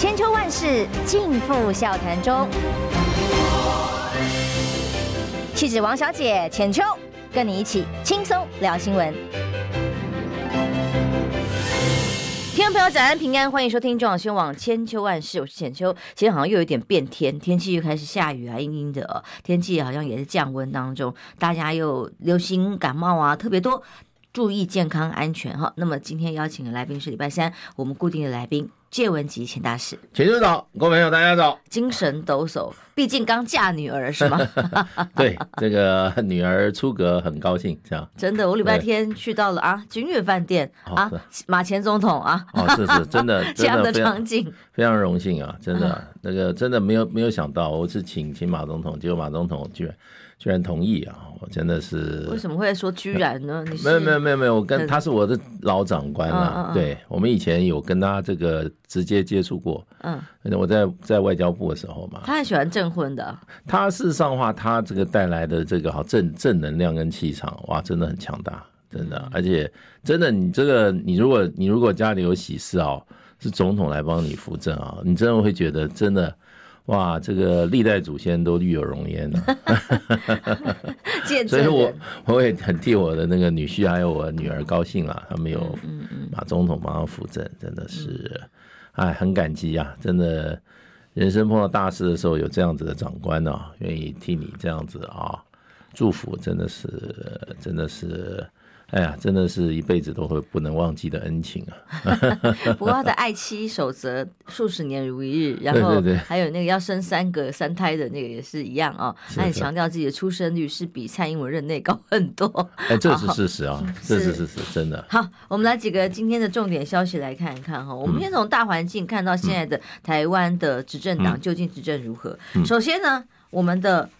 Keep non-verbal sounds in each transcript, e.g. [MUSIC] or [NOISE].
千秋万世尽付笑谈中。气质王小姐浅秋，跟你一起轻松聊新闻。听众朋友，早安平安，欢迎收听中广新闻网千秋万世，我是浅秋。今天好像又有点变天，天气又开始下雨啊，阴阴的，天气好像也是降温当中，大家又流行感冒啊，特别多。注意健康安全哈。那么今天邀请的来宾是礼拜三我们固定的来宾谢文吉钱大使。浅秋早，各位朋友大家早。精神抖擞，毕竟刚嫁女儿是吗？[LAUGHS] 对，这个女儿出阁很高兴，这样。真的，我礼拜天去到了啊君悦饭店啊，马前总统啊。哦，是是，[LAUGHS] 真的，这样的场景非常荣幸啊，真的，那个真的没有没有想到，我是请请马总统，结果马总统居然。居然同意啊！我真的是为什么会说居然呢？你没有没有没有没有，我跟他是我的老长官了。对，我们以前有跟他这个直接接触过。嗯，我在在外交部的时候嘛，他很喜欢证婚的。他事实上话，他这个带来的这个好正正能量跟气场，哇，真的很强大，真的。而且真的，你这个你如果你如果家里有喜事哦，是总统来帮你扶正啊，你真的会觉得真的。哇，这个历代祖先都育有荣焉呢，[LAUGHS] 所以我我也很替我的那个女婿还有我女儿高兴了，他们有马总统帮他扶正，真的是，哎，很感激啊！真的，人生碰到大事的时候有这样子的长官呢，愿意替你这样子啊祝福，真的是，真的是。哎呀，真的是一辈子都会不能忘记的恩情啊！[LAUGHS] [LAUGHS] 不过他的爱妻守则数十年如一日，然后还有那个要生三个三胎的那个也是一样啊。他很强调自己的出生率是比蔡英文任内高很多。哎，这是 [LAUGHS] 事实啊，这是事实，真的。好，我们来几个今天的重点消息来看一看哈。我们先从大环境看到现在的台湾的执政党究竟执政如何。首先呢，我们的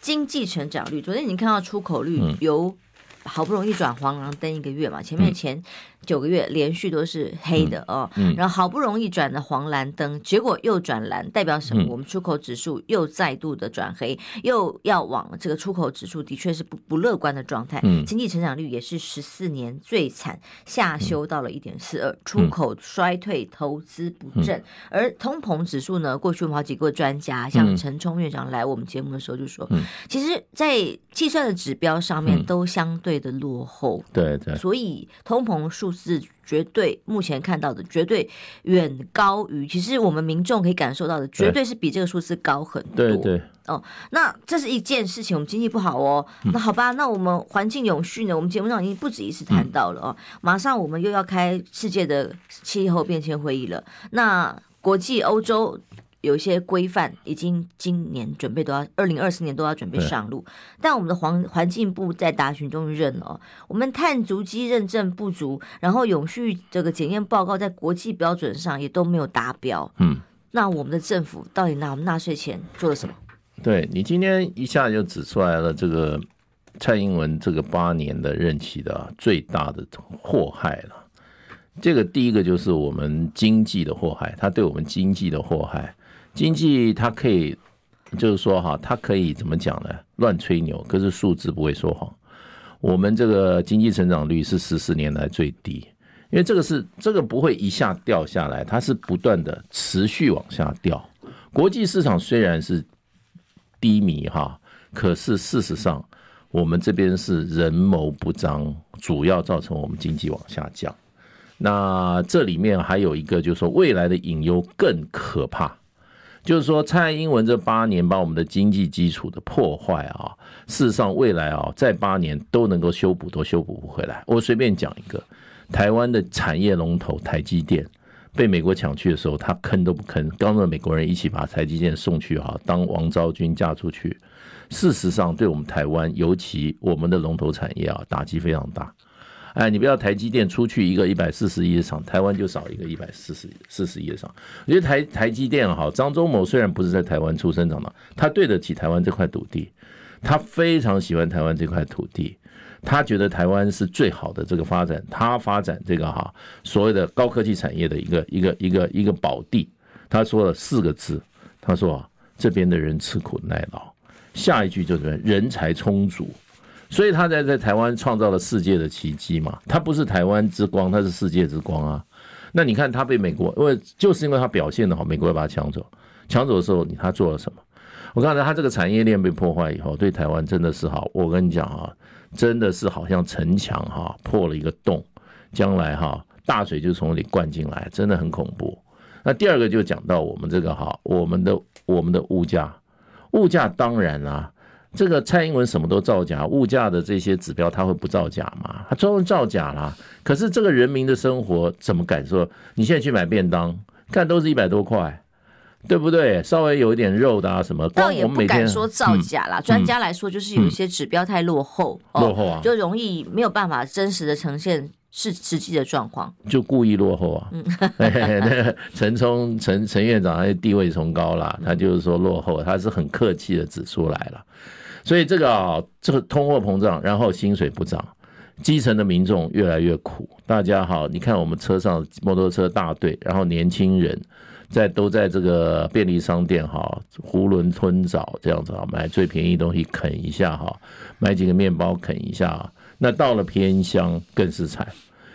经济成长率，昨天已经看到出口率由。好不容易转黄蓝灯一个月嘛，前面前。九个月连续都是黑的哦，然后好不容易转了黄蓝灯，结果又转蓝，代表什么？我们出口指数又再度的转黑，又要往这个出口指数的确是不不乐观的状态。经济成长率也是十四年最惨，下修到了一点四二，出口衰退，投资不振。而通膨指数呢，过去我们好几个专家，像陈冲院长来我们节目的时候就说，其实，在计算的指标上面都相对的落后。对对，所以通膨数。字绝对，目前看到的绝对远高于，其实我们民众可以感受到的，绝对是比这个数字高很多。对对哦，那这是一件事情，我们经济不好哦。那好吧，那我们环境永续呢？我们节目上已经不止一次谈到了哦。马上我们又要开世界的气候变迁会议了，那国际欧洲。有一些规范已经今年准备都要，二零二四年都要准备上路，但我们的环环境部在答询中认了，我们碳足迹认证不足，然后永续这个检验报告在国际标准上也都没有达标。嗯，那我们的政府到底拿我们纳税钱做了什么？对，你今天一下就指出来了，这个蔡英文这个八年的任期的最大的祸害了。这个第一个就是我们经济的祸害，他对我们经济的祸害。经济它可以，就是说哈，它可以怎么讲呢？乱吹牛，可是数字不会说谎。我们这个经济成长率是十四年来最低，因为这个是这个不会一下掉下来，它是不断的持续往下掉。国际市场虽然是低迷哈，可是事实上我们这边是人谋不臧，主要造成我们经济往下降。那这里面还有一个，就是说未来的隐忧更可怕。就是说，蔡英文这八年把我们的经济基础的破坏啊，事实上未来啊，再八年都能够修补，都修补不回来。我随便讲一个，台湾的产业龙头台积电被美国抢去的时候，他吭都不吭，刚着美国人一起把台积电送去哈，当王昭君嫁出去。事实上，对我们台湾，尤其我们的龙头产业啊，打击非常大。哎，你不要台积电出去一个一百四十亿的厂，台湾就少一个一百四十四十亿的厂。我觉得台台积电好，张忠谋虽然不是在台湾出生长大，他对得起台湾这块土地，他非常喜欢台湾这块土地，他觉得台湾是最好的这个发展，他发展这个哈所谓的高科技产业的一个一个一个一个宝地。他说了四个字，他说这边的人吃苦耐劳，下一句就是人才充足。所以他在在台湾创造了世界的奇迹嘛，他不是台湾之光，他是世界之光啊。那你看他被美国，因为就是因为他表现的好，美国要把他抢走。抢走的时候，他做了什么？我刚才他这个产业链被破坏以后，对台湾真的是好。我跟你讲啊，真的是好像城墙哈破了一个洞，将来哈大水就从那里灌进来，真的很恐怖。那第二个就讲到我们这个哈，我们的我们的物价，物价当然啊。这个蔡英文什么都造假，物价的这些指标他会不造假吗？他专门造假啦。可是这个人民的生活怎么感受？你现在去买便当，看都是一百多块，对不对？稍微有一点肉的啊什么，倒也不敢说造假啦。专家来说，就是有一些指标太落后，落后啊，就容易没有办法真实的呈现是实际的状况，就故意落后啊。嗯，[LAUGHS] 那个陈冲陈陈院长他地位崇高啦，他就是说落后，他是很客气的指出来了。所以这个啊，这个通货膨胀，然后薪水不涨，基层的民众越来越苦。大家好，你看我们车上摩托车大队，然后年轻人在都在这个便利商店哈，囫囵吞枣这样子啊，买最便宜东西啃一下哈，买几个面包啃一下。那到了偏乡更是惨，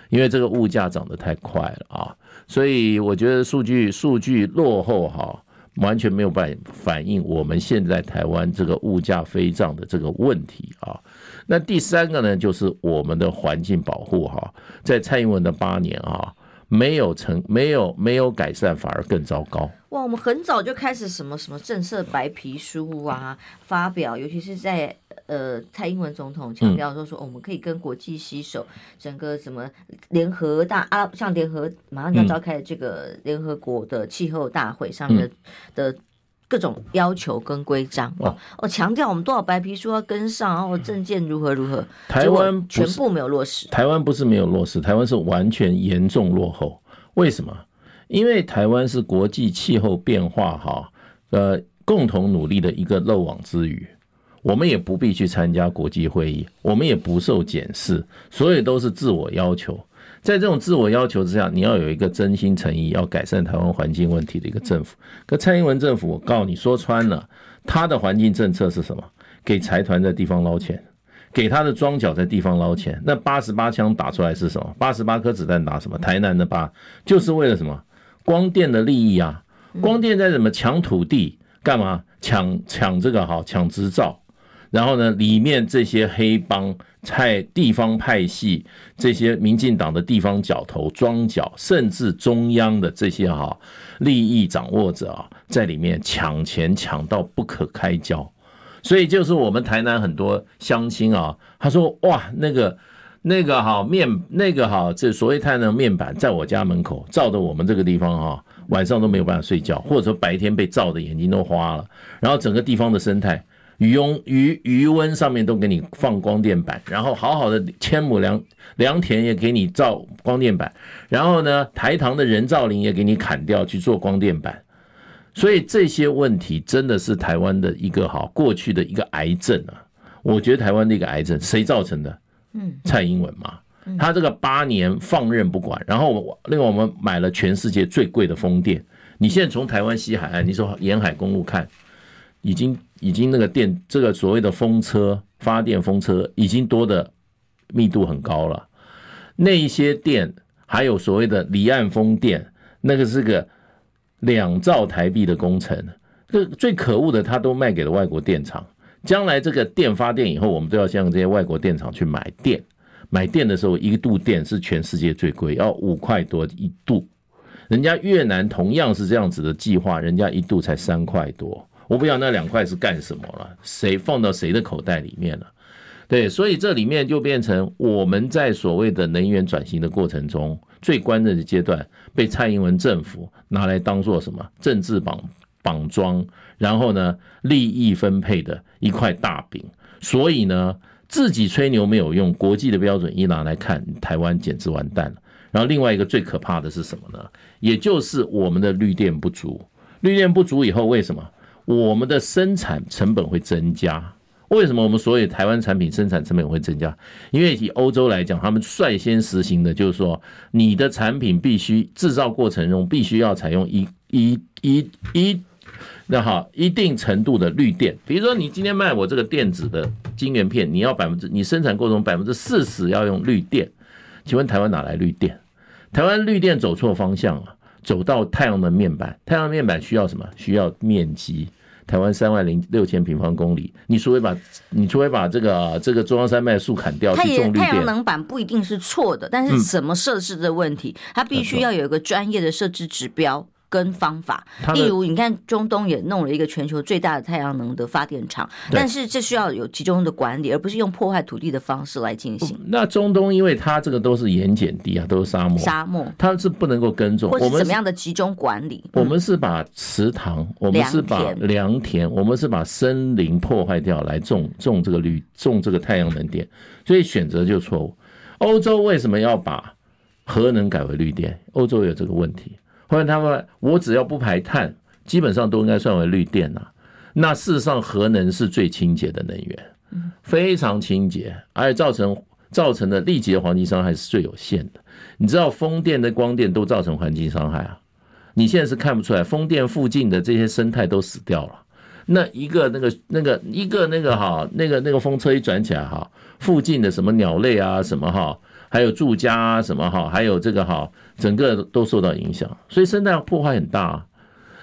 因为这个物价涨得太快了啊。所以我觉得数据数据落后哈。完全没有办反映我们现在台湾这个物价飞涨的这个问题啊。那第三个呢，就是我们的环境保护哈，在蔡英文的八年啊，没有成没有没有改善，反而更糟糕。哇，我们很早就开始什么什么政策白皮书啊发表，尤其是在呃蔡英文总统强调说说我们可以跟国际携手，整个什么联合大啊，像联合马上要召开的这个联合国的气候大会上面的的各种要求跟规章哦，哦强调我们多少白皮书要跟上，然后证件如何如何，台湾全部没有落实。台湾不是没有落实，台湾是完全严重落后。为什么？因为台湾是国际气候变化哈，呃，共同努力的一个漏网之鱼，我们也不必去参加国际会议，我们也不受检视，所以都是自我要求。在这种自我要求之下，你要有一个真心诚意要改善台湾环境问题的一个政府。可蔡英文政府，我告诉你说穿了，他的环境政策是什么？给财团在地方捞钱，给他的庄脚在地方捞钱。那八十八枪打出来是什么？八十八颗子弹打什么？台南的八就是为了什么？光电的利益啊，光电在怎么抢土地干嘛？抢抢这个哈，抢执照，然后呢，里面这些黑帮、在地方派系、这些民进党的地方角头、庄脚，甚至中央的这些哈利益掌握者啊，在里面抢钱抢到不可开交，所以就是我们台南很多乡亲啊，他说哇那个。那个哈面，那个哈，这所谓太阳能面板在我家门口照的，我们这个地方哈，晚上都没有办法睡觉，或者说白天被照的眼睛都花了。然后整个地方的生态，鱼翁渔渔温上面都给你放光电板，然后好好的千亩良良田也给你造光电板，然后呢，台糖的人造林也给你砍掉去做光电板。所以这些问题真的是台湾的一个哈过去的一个癌症啊！我觉得台湾的一个癌症，谁造成的？嗯，蔡英文嘛，他这个八年放任不管，然后另外我们买了全世界最贵的风电。你现在从台湾西海岸，你说沿海公路看，已经已经那个电这个所谓的风车发电风车已经多的密度很高了。那一些电还有所谓的离岸风电，那个是个两兆台币的工程。这最可恶的，他都卖给了外国电厂。将来这个电发电以后，我们都要向这些外国电厂去买电。买电的时候，一度电是全世界最贵，要五块多一度。人家越南同样是这样子的计划，人家一度才三块多。我不知道那两块是干什么了，谁放到谁的口袋里面了？对，所以这里面就变成我们在所谓的能源转型的过程中，最关键的阶段，被蔡英文政府拿来当做什么政治绑绑桩。然后呢，利益分配的一块大饼，所以呢，自己吹牛没有用，国际的标准一拿来看，台湾简直完蛋了。然后另外一个最可怕的是什么呢？也就是我们的绿电不足，绿电不足以后，为什么我们的生产成本会增加？为什么我们所有台湾产品生产成本会增加？因为以欧洲来讲，他们率先实行的就是说，你的产品必须制造过程中必须要采用一一一一。那好，一定程度的绿电，比如说你今天卖我这个电子的晶圆片，你要百分之，你生产过程中百分之四十要用绿电，请问台湾哪来绿电？台湾绿电走错方向了，走到太阳能面板，太阳能面板需要什么？需要面积。台湾三万零六千平方公里，你除非把，你除非把这个这个中央山脉树砍掉，它也。太阳能板不一定是错的，但是怎么设置的问题，嗯、它必须要有一个专业的设置指标。跟方法，例如你看中东也弄了一个全球最大的太阳能的发电厂，但是这需要有集中的管理，而不是用破坏土地的方式来进行。那中东因为它这个都是盐碱地啊，都是沙漠，沙漠它是不能够耕种。我们怎么样的集中管理？我们是把池塘，我们是把良田，我们是把森林破坏掉来种种这个绿，种这个太阳能电，所以选择就错误。欧洲为什么要把核能改为绿电？欧洲有这个问题。或者他们，我只要不排碳，基本上都应该算为绿电了。那事实上，核能是最清洁的能源，非常清洁，而且造成造成的立即的环境伤害是最有限的。你知道，风电的光电都造成环境伤害啊？你现在是看不出来，风电附近的这些生态都死掉了。那一个那个那个一个那个哈，那个那个风车一转起来哈，附近的什么鸟类啊，什么哈。还有住家啊，什么哈，还有这个哈，整个都受到影响，所以生态破坏很大。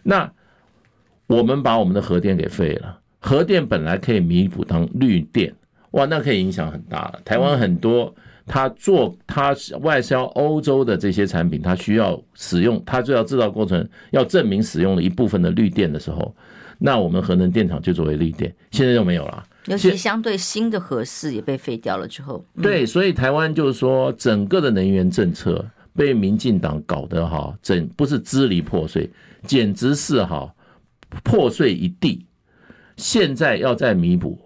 那我们把我们的核电给废了，核电本来可以弥补当绿电，哇，那可以影响很大了。台湾很多他做他外销欧洲的这些产品，他需要使用，他就要制造过程要证明使用了一部分的绿电的时候，那我们核能电厂就作为绿电，现在就没有了。尤其相对新的核四也被废掉了之后，对，所以台湾就是说，整个的能源政策被民进党搞得哈，整不是支离破碎，简直是哈破碎一地。现在要再弥补，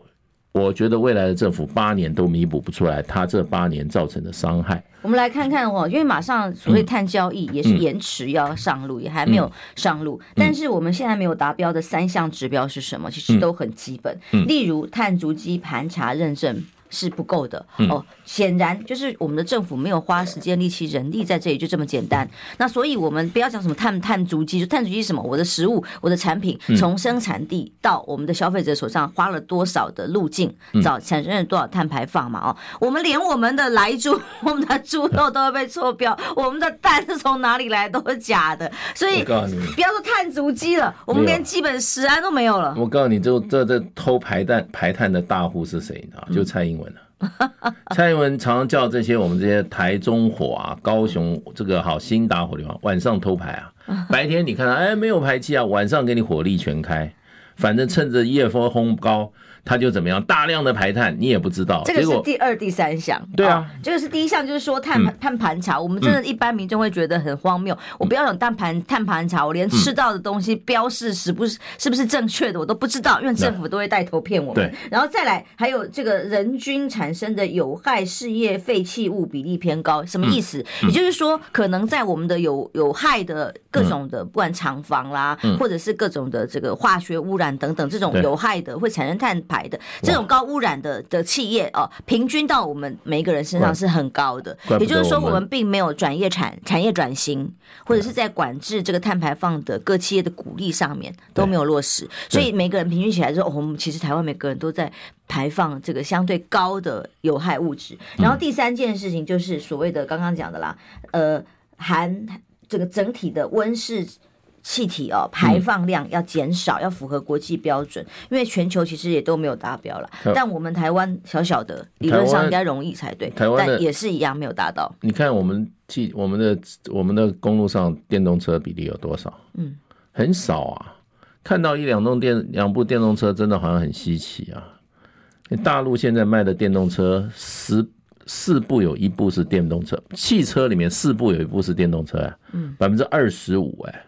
我觉得未来的政府八年都弥补不出来，他这八年造成的伤害。我们来看看哦，因为马上所谓碳交易也是延迟要上路，也还没有上路。但是我们现在没有达标的三项指标是什么？其实都很基本，例如碳足迹盘查认证。是不够的哦，显然就是我们的政府没有花时间、力气、人力在这里，就这么简单。那所以我们不要讲什么碳碳足迹，就碳足迹是什么？我的食物、我的产品从生产地到我们的消费者手上花了多少的路径，找产生了多少碳排放嘛？哦，我们连我们的来猪、[LAUGHS] 我们的猪肉都会被错标，我们的蛋是从哪里来都是假的。所以不要说碳足迹了，我们连基本食安都没有了。我告诉你，就这这偷排碳排碳的大户是谁？你知道？就蔡英文。[LAUGHS] 蔡英文常常叫这些我们这些台中火啊、高雄这个好新打火地方晚上偷排啊，[LAUGHS] 白天你看到哎没有排气啊，晚上给你火力全开，反正趁着夜风烘高。它就怎么样？大量的排碳，你也不知道。这个是第二、第三项。对啊，这个是第一项，就是说碳碳盘查。我们真的，一般民众会觉得很荒谬。我不要讲碳盘碳盘查，我连吃到的东西标示是不是是不是正确的，我都不知道，因为政府都会带头骗我们。对。然后再来，还有这个人均产生的有害事业废弃物比例偏高，什么意思？也就是说，可能在我们的有有害的各种的，不管厂房啦，或者是各种的这个化学污染等等，这种有害的会产生碳。排的这种高污染的的企业哦，平均到我们每一个人身上是很高的。也就是说，我们并没有转业产产业转型，或者是在管制这个碳排放的各企业的鼓励上面都没有落实。所以每个人平均起来说，哦，我们其实台湾每个人都在排放这个相对高的有害物质。然后第三件事情就是所谓的刚刚讲的啦，呃，含这个整体的温室。气体哦，排放量要减少，要符合国际标准，因为全球其实也都没有达标了。但我们台湾小小的，理论上应该容易才对，台湾但也是一样没有达到。你看我们汽我们的我们的公路上电动车比例有多少？嗯，很少啊。看到一两栋电两部电动车，真的好像很稀奇啊。大陆现在卖的电动车十四部有一部是电动车，汽车里面四部有一部是电动车啊，嗯，百分之二十五哎。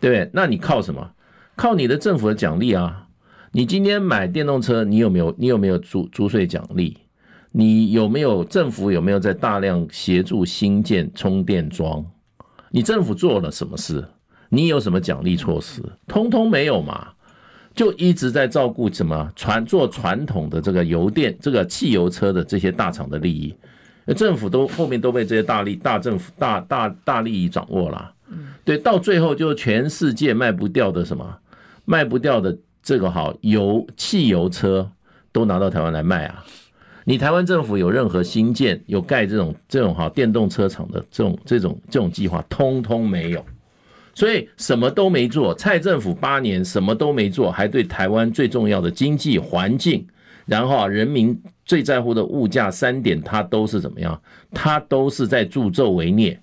对不对？那你靠什么？靠你的政府的奖励啊！你今天买电动车，你有没有？你有没有租租税奖励？你有没有政府有没有在大量协助新建充电桩？你政府做了什么事？你有什么奖励措施？通通没有嘛！就一直在照顾什么传做传统的这个油电、这个汽油车的这些大厂的利益。政府都后面都被这些大利大政府大大大利益掌握了。对，到最后就全世界卖不掉的什么，卖不掉的这个好油汽油车都拿到台湾来卖啊！你台湾政府有任何新建、有盖这种这种哈电动车厂的这种这种这种计划，通通没有，所以什么都没做。蔡政府八年什么都没做，还对台湾最重要的经济环境，然后人民最在乎的物价三点，他都是怎么样？他都是在助纣为虐。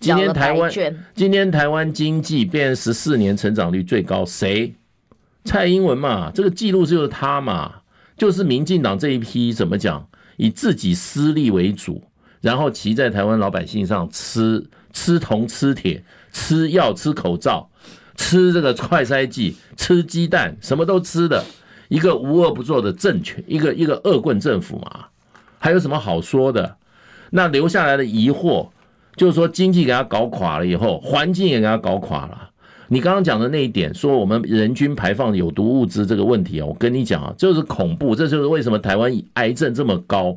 今天台湾，今天台湾经济变十四年成长率最高，谁？蔡英文嘛，这个记录就是他嘛，就是民进党这一批怎么讲，以自己私利为主，然后骑在台湾老百姓上吃吃铜吃铁吃药吃口罩吃这个快筛剂吃鸡蛋什么都吃的一个无恶不作的政权，一个一个恶棍政府嘛，还有什么好说的？那留下来的疑惑。就是说，经济给他搞垮了以后，环境也给他搞垮了。你刚刚讲的那一点，说我们人均排放有毒物质这个问题啊，我跟你讲啊，就是恐怖。这就是为什么台湾癌症这么高，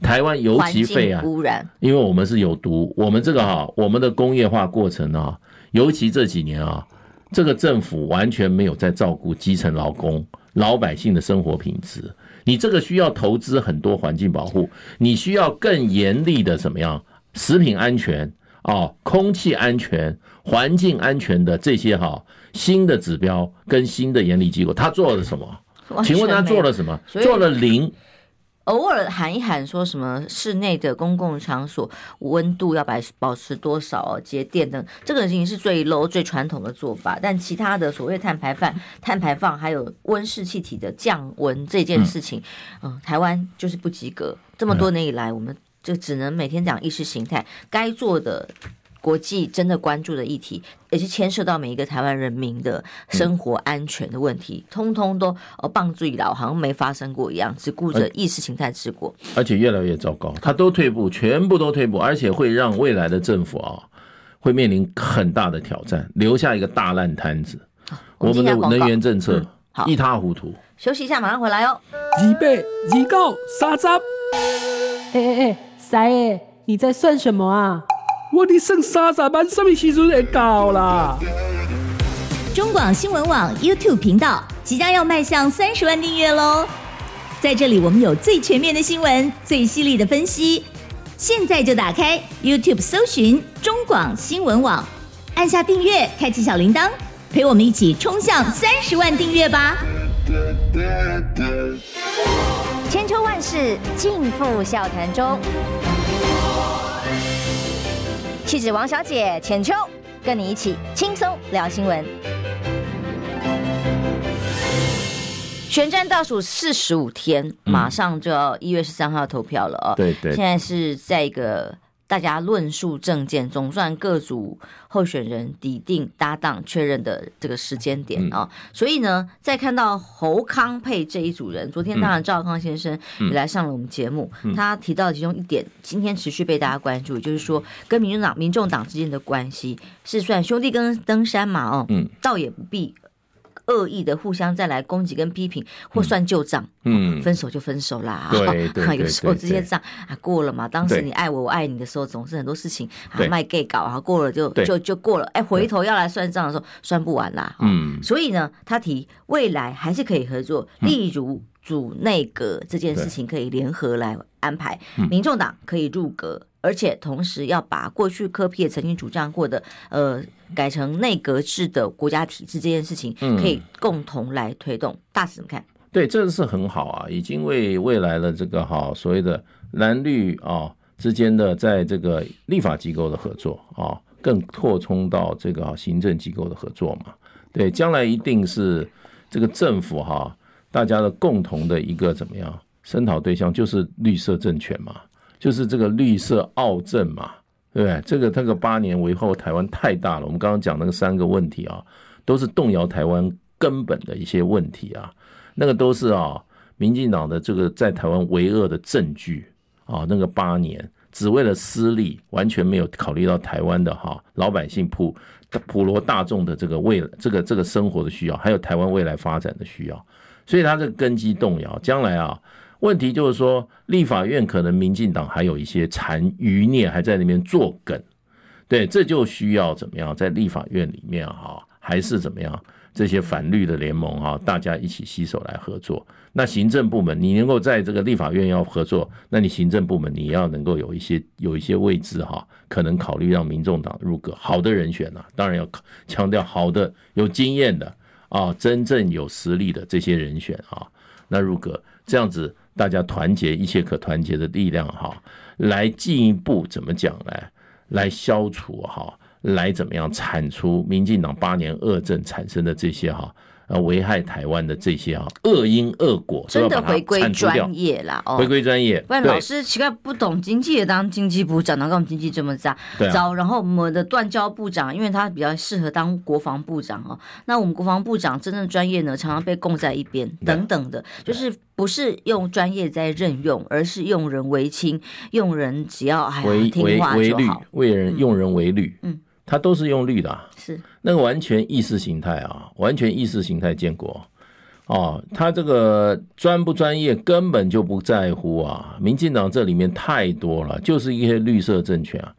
台湾尤其肺癌污染，因为我们是有毒。我们这个哈，我们的工业化过程啊，尤其这几年啊，这个政府完全没有在照顾基层劳工、老百姓的生活品质。你这个需要投资很多环境保护，你需要更严厉的怎么样？食品安全啊，空气安全、环境安全的这些哈新的指标跟新的严厉机构，他做了什么？请问他做了什么？做了零。偶尔喊一喊说什么室内的公共场所温度要保保持多少节电等，这个已经是最 low 最传统的做法。但其他的所谓碳排放、碳排放还有温室气体的降温这件事情，嗯，台湾就是不及格。这么多年以来，我们。就只能每天讲意识形态，该做的国际真的关注的议题，也是牵涉到每一个台湾人民的生活安全的问题，通通都哦棒最老，好像没发生过一样，只顾着意识形态治国，而且越来越糟糕，他都退步，全部都退步，而且会让未来的政府啊，会面临很大的挑战，留下一个大烂摊子。我们的能源政策一塌糊涂。休息一下，马上回来哦。二八二九三十，哎哎哎。三爷，你在算什么啊？我的剩三十万，什么时阵会到啦？中广新闻网 YouTube 频道即将要迈向三十万订阅喽！在这里，我们有最全面的新闻，最犀利的分析。现在就打开 YouTube 搜寻中广新闻网，按下订阅，开启小铃铛，陪我们一起冲向三十万订阅吧！千秋万世尽付笑谈中。气质王小姐浅秋，跟你一起轻松聊新闻。选战倒数四十五天，马上就要一月十三号投票了哦。对对，现在是在一个。大家论述政见，总算各组候选人抵定搭档确认的这个时间点啊、哦，所以呢，在看到侯康配这一组人，昨天当然赵康先生也来上了我们节目，他提到其中一点，今天持续被大家关注，就是说跟民众党、民众党之间的关系是算兄弟跟登山嘛，哦，嗯，倒也不必。恶意的互相再来攻击跟批评，或算旧账，嗯，分手就分手啦。对对 [LAUGHS] 有时候这些账啊过了嘛，当时你爱我，我爱你的时候，总是很多事情啊卖 gay 搞啊，过了就就就过了。哎，回头要来算账的时候，算不完啦。嗯，所以呢，他提未来还是可以合作，例如组内阁这件事情可以联合来安排，民众党可以入阁。而且同时要把过去柯 P 也曾经主张过的，呃，改成内阁制的国家体制这件事情，可以共同来推动。嗯、大使怎么看？对，这个是很好啊，已经为未来的这个哈所谓的蓝绿啊之间的在这个立法机构的合作啊，更扩充到这个行政机构的合作嘛。对，将来一定是这个政府哈大家的共同的一个怎么样声讨对象，就是绿色政权嘛。就是这个绿色奥政嘛，对不对？这个这个八年为后台湾太大了。我们刚刚讲那个三个问题啊，都是动摇台湾根本的一些问题啊。那个都是啊，民进党的这个在台湾为恶的证据啊。那个八年只为了私利，完全没有考虑到台湾的哈老百姓普普罗大众的这个未这个这个生活的需要，还有台湾未来发展的需要。所以它这个根基动摇，将来啊。问题就是说，立法院可能民进党还有一些残余孽还在那边作梗，对，这就需要怎么样在立法院里面哈，还是怎么样？这些反绿的联盟哈，大家一起携手来合作。那行政部门，你能够在这个立法院要合作，那你行政部门你要能够有一些有一些位置哈，可能考虑让民众党入阁好的人选啊，当然要强调好的有经验的啊，真正有实力的这些人选啊，那入阁这样子，大家团结一切可团结的力量哈，来进一步怎么讲呢？来消除哈。来怎么样铲除民进党八年恶政产生的这些哈，呃，危害台湾的这些啊恶因恶果，真的回归专业啦，哦，回归专业。不然老师奇怪不懂经济也当经济部长，哪跟我们经济这么杂糟？然后我们的断交部长，因为他比较适合当国防部长哦。那我们国防部长真正专业呢，常常被供在一边，等等的，就是不是用专业在任用，而是用人唯亲，用人只要还听话就好，为人用人为律，嗯。他都是用绿的，啊，是那个完全意识形态啊，完全意识形态建国哦。他这个专不专业根本就不在乎啊。民进党这里面太多了，就是一些绿色政权啊。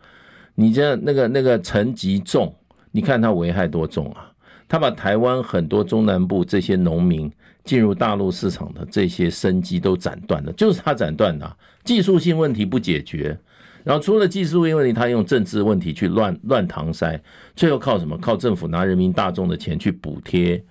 你这那个那个陈吉仲，你看他危害多重啊？他把台湾很多中南部这些农民进入大陆市场的这些生机都斩断了，就是他斩断的，技术性问题不解决。然后除了技术问题，他用政治问题去乱乱搪塞，最后靠什么？靠政府拿人民大众的钱去补贴，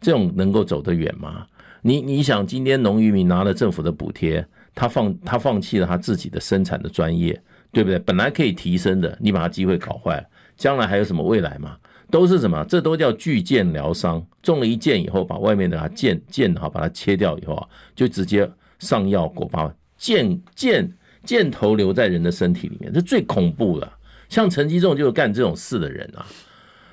这种能够走得远吗？你你想，今天农渔民拿了政府的补贴，他放他放弃了他自己的生产的专业，对不对？本来可以提升的，你把他机会搞坏了，将来还有什么未来吗？都是什么？这都叫巨箭疗伤，中了一箭以后，把外面的箭箭哈把它切掉以后啊，就直接上药果包箭箭。箭头留在人的身体里面，这最恐怖的。像陈吉仲就是干这种事的人啊。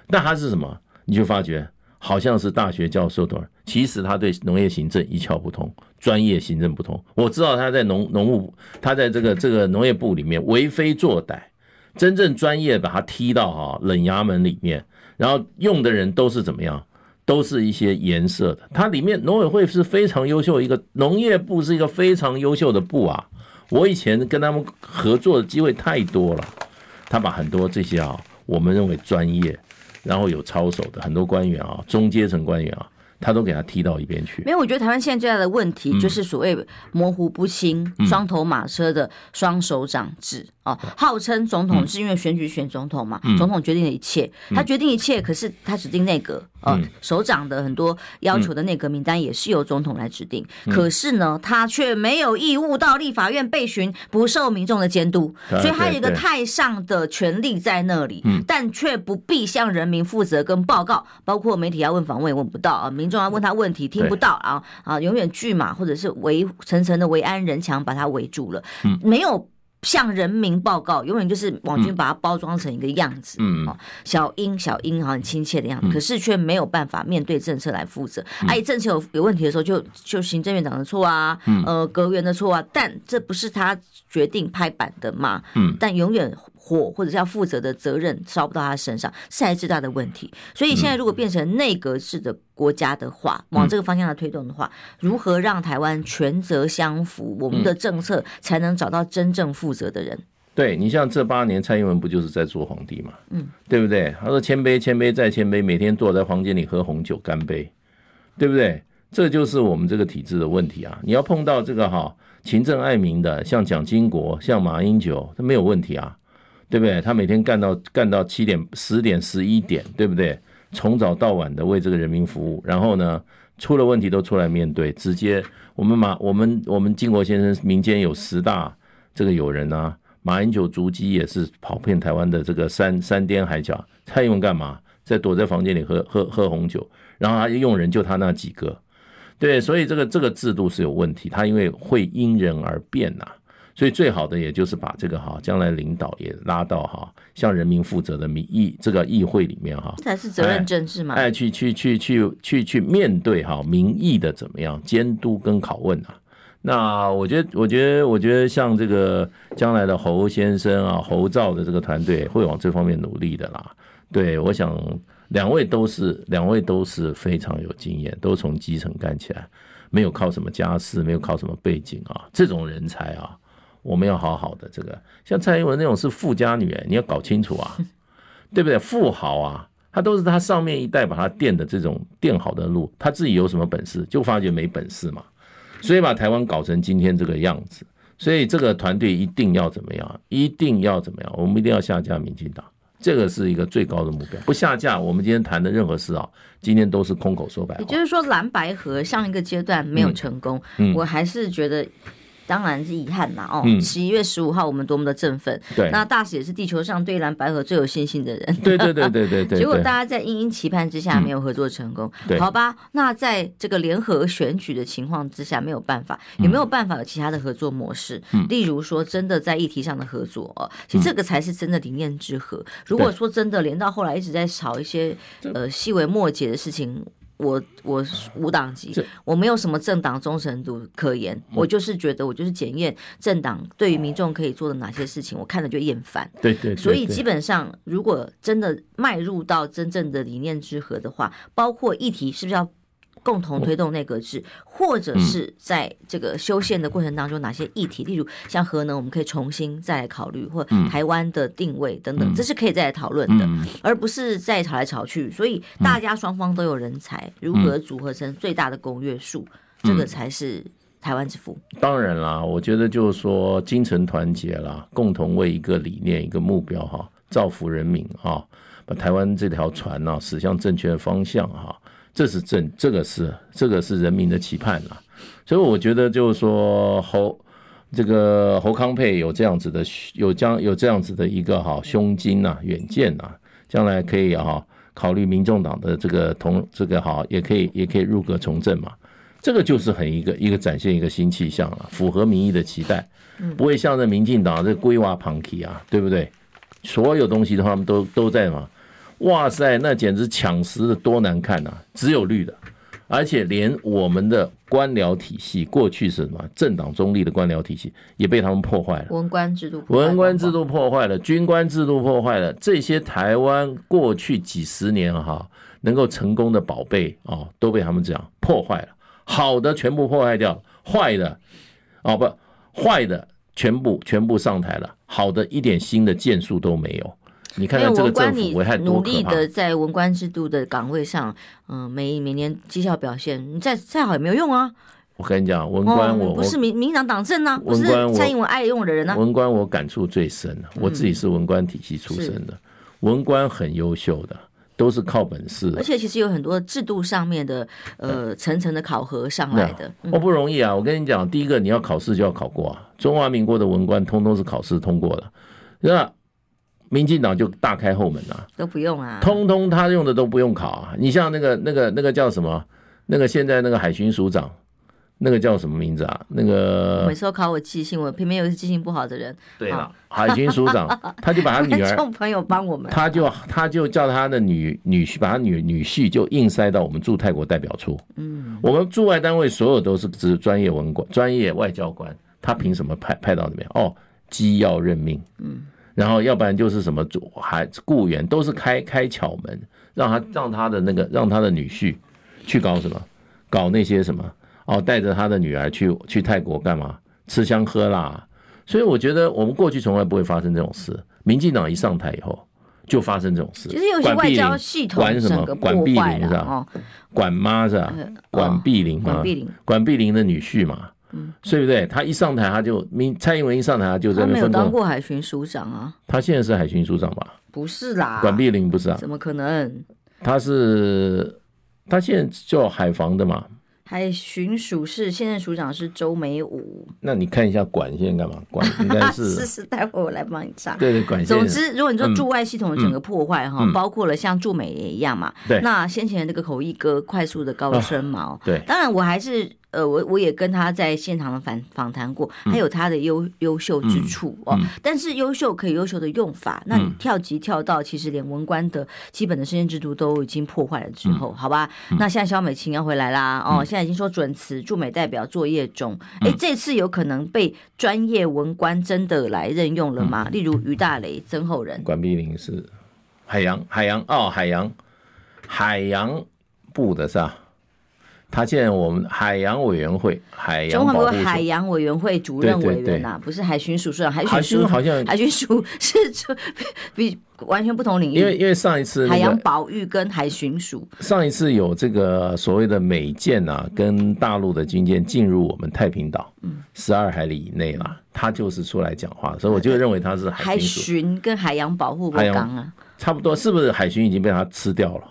那他是什么？你就发觉好像是大学教授的，其实他对农业行政一窍不通，专业行政不通。我知道他在农农务，他在这个这个农业部里面为非作歹，真正专业把他踢到哈冷衙门里面，然后用的人都是怎么样？都是一些颜色的。他里面农委会是非常优秀，一个农业部是一个非常优秀的部啊。我以前跟他们合作的机会太多了，他把很多这些啊，我们认为专业，然后有操守的很多官员啊，中阶层官员啊，他都给他踢到一边去。没有，我觉得台湾现在最大的问题就是所谓模糊不清、双头马车的双手掌制。哦，号称总统是因为选举选总统嘛，总统决定了一切，他决定一切，可是他指定内阁，呃，首长的很多要求的内阁名单也是由总统来指定，可是呢，他却没有义务到立法院备询，不受民众的监督，所以他有一个太上的权力在那里，但却不必向人民负责跟报告，包括媒体要问访问也问不到啊，民众要问他问题听不到啊啊，永远拒马或者是围层层的围安人墙把他围住了，没有。向人民报告，永远就是网军把它包装成一个样子，嗯，小英小英好很亲切的样子，可是却没有办法面对政策来负责。哎，政策有有问题的时候就，就就行政院长的错啊，呃，阁员的错啊，但这不是他决定拍板的嘛，嗯，但永远。火或者是要负责的责任烧不到他身上，是还是最大的问题。所以现在如果变成内阁制的国家的话，往这个方向来推动的话，如何让台湾权责相符，我们的政策才能找到真正负责的人？对，你像这八年蔡英文不就是在做皇帝嘛？嗯，对不对？他说谦卑，谦卑再谦卑，每天坐在房间里喝红酒干杯，对不对？这就是我们这个体制的问题啊！你要碰到这个哈勤政爱民的，像蒋经国、像马英九，他没有问题啊。对不对？他每天干到干到七点、十点、十一点，对不对？从早到晚的为这个人民服务，然后呢，出了问题都出来面对，直接我们马我们我们经国先生民间有十大这个友人啊，马英九足迹也是跑遍台湾的这个山山巅海角，蔡英文干嘛？在躲在房间里喝喝喝红酒，然后他用人就他那几个，对，所以这个这个制度是有问题，他因为会因人而变呐、所以最好的也就是把这个哈将来领导也拉到哈向人民负责的民意这个议会里面哈，这才是责任政治嘛。哎，去去去去去去面对哈民意的怎么样监督跟拷问啊？那我觉得，我觉得，我觉得像这个将来的侯先生啊，侯兆的这个团队会往这方面努力的啦。对，我想两位都是两位都是非常有经验，都从基层干起来，没有靠什么家世，没有靠什么背景啊，这种人才啊。我们要好好的这个，像蔡英文那种是富家女，你要搞清楚啊，[LAUGHS] 对不对？富豪啊，他他都是他上面一代把他垫的这种垫好的路，他自己有什么本事？就发觉没本事嘛，所以把台湾搞成今天这个样子。所以这个团队一定要怎么样？一定要怎么样？我们一定要下架民进党。这个是一个最高的目标，不下架，我们今天谈的任何事啊，今天都是空口说白话。也就是说，蓝白河上一个阶段没有成功，嗯嗯、我还是觉得。当然是遗憾啦哦！十一月十五号，我们多么的振奋。对，那大使也是地球上对蓝白河最有信心的人。对对对对对 [LAUGHS] 对。结果大家在殷殷期盼之下没有合作成功。对，好吧，那在这个联合选举的情况之下，没有办法，也没有办法有其他的合作模式？例如说，真的在议题上的合作哦，其实这个才是真的理念之合。如果说真的连到后来一直在吵一些呃细微末节的事情。我我无党籍，我没有什么政党忠诚度可言，我就是觉得我就是检验政党对于民众可以做的哪些事情，我看了就厌烦。对对，所以基本上，如果真的迈入到真正的理念之和的话，包括议题是不是要？共同推动内阁制，或者是在这个修宪的过程当中，哪些议题，例如像核能，我们可以重新再来考虑，或台湾的定位等等，这是可以再来讨论的，而不是再吵来吵去。所以大家双方都有人才，如何组合成最大的公约数，这个才是台湾之福。当然啦，我觉得就是说精诚团结啦，共同为一个理念、一个目标哈，造福人民哈，把台湾这条船呢驶向正确的方向哈。这是正，这个是这个是人民的期盼呐，所以我觉得就是说侯这个侯康沛有这样子的有将有这样子的一个哈胸襟呐远见呐，将来可以哈考虑民众党的这个同这个哈也可以也可以入阁从政嘛，这个就是很一个一个展现一个新气象了，符合民意的期待，不会像这民进党这龟娃旁体啊，对不对？所有东西的话，他们都都在嘛。哇塞，那简直抢食的多难看呐！只有绿的，而且连我们的官僚体系，过去是什么政党中立的官僚体系，也被他们破坏了。文官制度，文官制度破坏了，军官制度破坏了，这些台湾过去几十年哈能够成功的宝贝啊，都被他们这样破坏了。好的全部破坏掉，坏的哦不，坏的全部全部上台了，好的一点新的建树都没有。你看看这个政府危害多可怕！努力的在文官制度的岗位上，嗯，每每年绩效表现，你再再好也没有用啊！我跟你讲，文官我不是民民党党政啊，不是蔡英文爱用的人啊。文官我感触最深，我自己是文官体系出身的，文官很优秀的，都是靠本事。而且其实有很多制度上面的呃层层的考核上来的，我不容易啊！我跟你讲，第一个你要考试就要考过啊，中华民国的文官通通是考试通过的，那。民进党就大开后门啊，都不用啊，通通他用的都不用考啊。你像那个那个那个叫什么？那个现在那个海巡署长，那个叫什么名字啊？那个每次都考我记性，我偏偏又是记性不好的人。对了，海巡署长，[LAUGHS] 他就把他女儿，众朋友帮我们，他就他就叫他的女女婿，把他女女婿就硬塞到我们驻泰国代表处。嗯，我们驻外单位所有都是只专业文官、专业外交官，他凭什么派派到那边？哦，机要任命。嗯。然后，要不然就是什么主还雇员，都是开开巧门，让他让他的那个让他的女婿去搞什么，搞那些什么哦，带着他的女儿去去泰国干嘛？吃香喝辣。所以我觉得我们过去从来不会发生这种事。民进党一上台以后就发生这种事。其实有些外交系统管什么？管碧玲是吧？管妈是吧？管碧玲嘛？管碧玲的女婿嘛？嗯，对不对？他一上台，他就民蔡英文一上台，他就在那。他没有当过海巡署长啊。他现在是海巡署长吧？不是啦，管碧玲不是啊？怎么可能？他是他现在叫海防的嘛？海巡署是现任署长是周美武。那你看一下管现在干嘛？管应该是是 [LAUGHS] 是，待会我来帮你查。对对，管。总之，如果你说驻外系统的整个破坏哈，包括了像驻美也一样嘛。对。那先前那个口译哥快速的高升毛，对，当然我还是。呃，我我也跟他在现场的访访谈过，他有他的优优秀之处哦。但是优秀可以优秀的用法，那你跳级跳到其实连文官的基本的升迁制度都已经破坏了之后，嗯、好吧？嗯、那现在肖美琴要回来啦哦，现在已经说准辞驻美代表作业中。哎、嗯，这次有可能被专业文官真的来任用了吗？嗯、例如于大雷、曾厚仁、管碧玲是海洋海洋哦，海洋海洋部的是吧？他现在我们海洋委员会海洋中华民国海洋委员会主任委员呐、不是海巡署署长，海海巡署好像 [LAUGHS] 海巡署是 [LAUGHS] 比完全不同领域，因为因为上一次、那个、海洋保育跟海巡署。上一次有这个所谓的美舰啊，跟大陆的军舰进入我们太平岛，十二海里以内啦，他就是出来讲话，所以我就认为他是海巡，海巡跟海洋保护不刚啊，差不多是不是海巡已经被他吃掉了？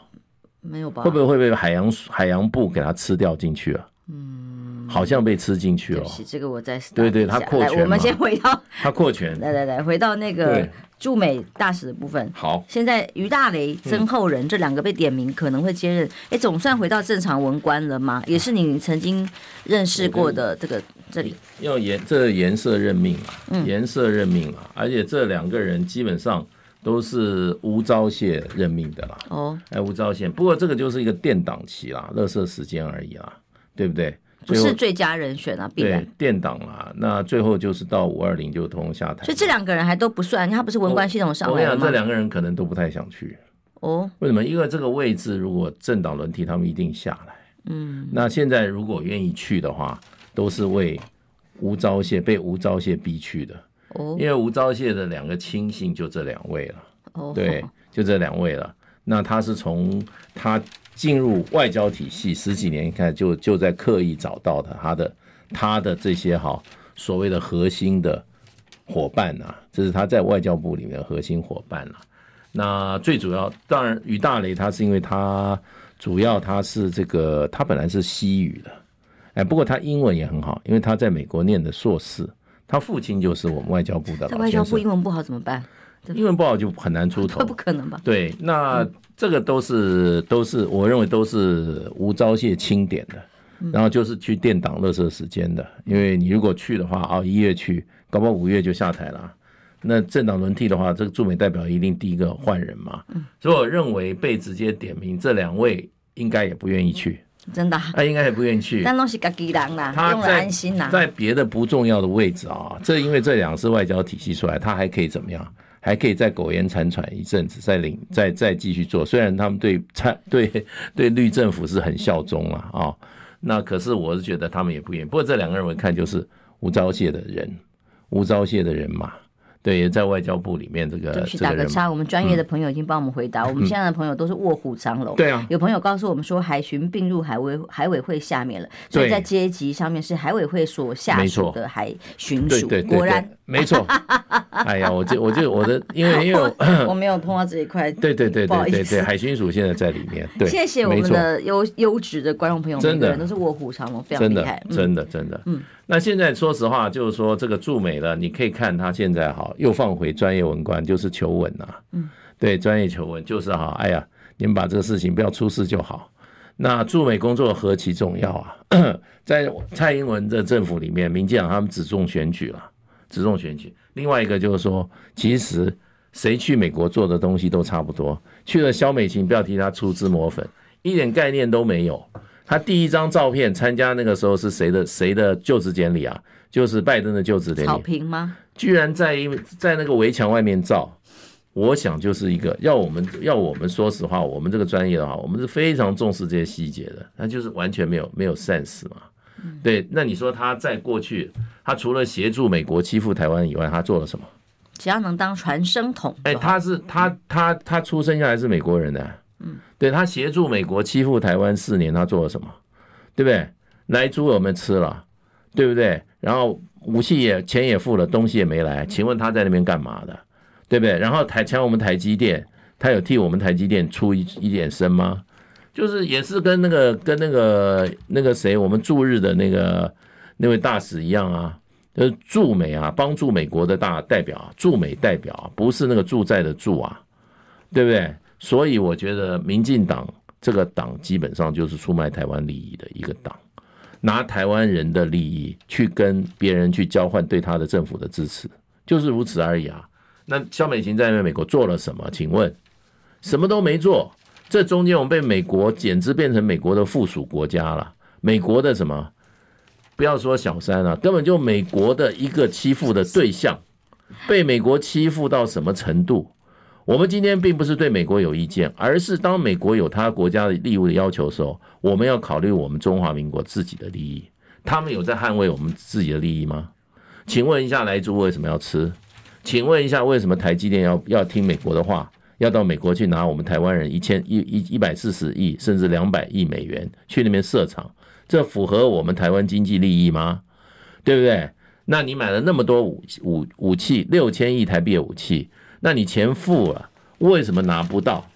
没有吧？会不会会被海洋海洋部给他吃掉进去啊？嗯，好像被吃进去了。这个我在对对，他扩权。我们先回到他扩权。来来来，回到那个驻美大使的部分。好，现在于大雷、曾厚仁这两个被点名，可能会接任。哎，总算回到正常文官了吗？也是你曾经认识过的这个这里。要颜这颜色任命嘛？嗯，颜色任命嘛。而且这两个人基本上。都是吴钊燮任命的啦。哦，哎，吴钊燮，不过这个就是一个垫档期啦，乐色时间而已啦，对不对？不是最佳人选啊，必然对垫档啦。那最后就是到五二零就通通下台。所以这两个人还都不算，他不是文官系统上来的吗？我跟你讲，这两个人可能都不太想去。哦，为什么？因为这个位置如果政党轮替，他们一定下来。嗯，那现在如果愿意去的话，都是为吴钊燮被吴钊燮逼去的。因为吴钊燮的两个亲信就这两位了，哦，对，就这两位了。那他是从他进入外交体系十几年，开始就就在刻意找到的他的他的这些哈所谓的核心的伙伴呐，这是他在外交部里面的核心伙伴了。那最主要，当然于大雷他是因为他主要他是这个他本来是西语的，哎，不过他英文也很好，因为他在美国念的硕士。他父亲就是我们外交部的老。外交部英文不好怎么办？英文不好就很难出头。[LAUGHS] 不可能吧？对，那这个都是都是我认为都是吴钊燮钦点的，然后就是去垫档乐色时间的。因为你如果去的话，啊，一月去，搞不好五月就下台了。那政党轮替的话，这个驻美代表一定第一个换人嘛。所以我认为被直接点名这两位应该也不愿意去。真的、啊，他应该也不愿意去。但都是自己人啦，他用了安心啦。在别的不重要的位置啊，这因为这两是外交体系出来，他还可以怎么样？还可以再苟延残喘一阵子，再领，再再继续做。虽然他们对参 [LAUGHS] 对对绿政府是很效忠了啊，那可是我是觉得他们也不愿意。不过这两个人我看就是吴钊燮的人，吴钊燮的人马。对，也在外交部里面这个。去打个叉，我们专业的朋友已经帮我们回答。我们现在的朋友都是卧虎藏龙。对啊。有朋友告诉我们说，海巡并入海委海委会下面了，所以在阶级上面是海委会所下属的海巡署。果然，没错。哎呀，我就我就我的，[LAUGHS] 因为因为 [LAUGHS] 我没有碰到这一块。对对对对对对，海巡署现在在里面。对。[LAUGHS] 谢谢我们的优优质的观众朋友，每个人都是卧虎藏龙，非常厉害。真的真的。嗯。那现在说实话，就是说这个驻美了，你可以看他现在哈又放回专业文官，就是求稳呐。嗯，对，专业求稳就是哈，哎呀，你们把这个事情不要出事就好。那驻美工作何其重要啊！[COUGHS] 在蔡英文的政府里面，民进党他们只重选举了，只重选举。另外一个就是说，其实谁去美国做的东西都差不多。去了萧美琴，不要提他出资抹粉，一点概念都没有。他第一张照片参加那个时候是谁的谁的就职典礼啊？就是拜登的就职典礼。草坪吗？居然在在那个围墙外面照，我想就是一个要我们要我们说实话，我们这个专业的话，我们是非常重视这些细节的。他就是完全没有没有 sense 嘛。对，那你说他在过去，他除了协助美国欺负台湾以外，他做了什么？只要能当传声筒。哎，他是他他他出生下来是美国人的。嗯，对，他协助美国欺负台湾四年，他做了什么？对不对？来猪我们吃了，对不对？然后武器也钱也付了，东西也没来，请问他在那边干嘛的？对不对？然后台抢我们台积电，他有替我们台积电出一一点声吗？就是也是跟那个跟那个那个谁，我们驻日的那个那位大使一样啊，就是驻美啊，帮助美国的大代表，驻美代表，不是那个驻在的驻啊，对不对？所以我觉得民进党这个党基本上就是出卖台湾利益的一个党，拿台湾人的利益去跟别人去交换对他的政府的支持，就是如此而已啊。那萧美琴在美国做了什么？请问，什么都没做。这中间我们被美国简直变成美国的附属国家了。美国的什么？不要说小三了，根本就美国的一个欺负的对象，被美国欺负到什么程度？我们今天并不是对美国有意见，而是当美国有他国家的义务的要求的时候，我们要考虑我们中华民国自己的利益。他们有在捍卫我们自己的利益吗？请问一下，莱猪为什么要吃？请问一下，为什么台积电要要听美国的话，要到美国去拿我们台湾人一千一一一百四十亿甚至两百亿美元去那边设厂？这符合我们台湾经济利益吗？对不对？那你买了那么多武武武器，六千亿台币的武器。那你钱付了，为什么拿不到？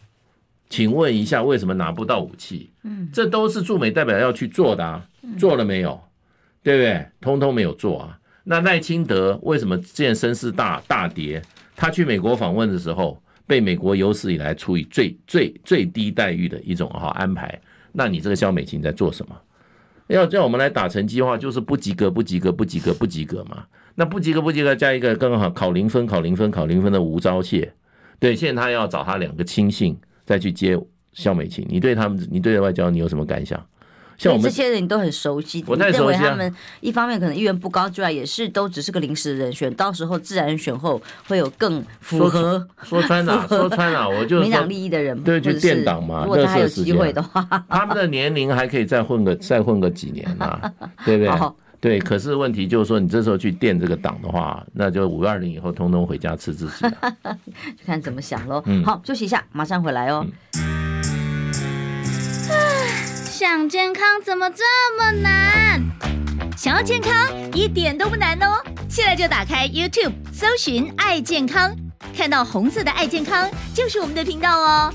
请问一下，为什么拿不到武器？嗯，这都是驻美代表要去做的啊，做了没有？对不对？通通没有做啊。那赖清德为什么现在声势大大跌？他去美国访问的时候，被美国有史以来处以最最最低待遇的一种哈安排。那你这个萧美琴在做什么？要叫我们来打成绩的话，就是不及格，不及格，不及格，不及格嘛。那不及格，不及格，加一个刚刚好考零分，考零分，考零分的吴钊燮，对，现在他要找他两个亲信再去接肖美琴。你对他们，你对外交你有什么感想？像我们这些人，你都很熟悉，我太熟悉。他们一方面可能意愿不高之外，也是都只是个临时人选，到时候自然选后会有更符合说穿了，说穿了，我就 [LAUGHS] 民党利益的人，对，就垫档嘛。如果他有机会的话，他们的年龄还可以再混个再混个几年嘛，[LAUGHS] 对不对？对，可是问题就是说，你这时候去垫这个档的话，那就五二零以后通通回家吃自己了，[LAUGHS] 就看怎么想喽。嗯、好，休息一下，马上回来哦。嗯、想健康怎么这么难？想要健康一点都不难哦，现在就打开 YouTube 搜寻“爱健康”，看到红色的“爱健康”就是我们的频道哦。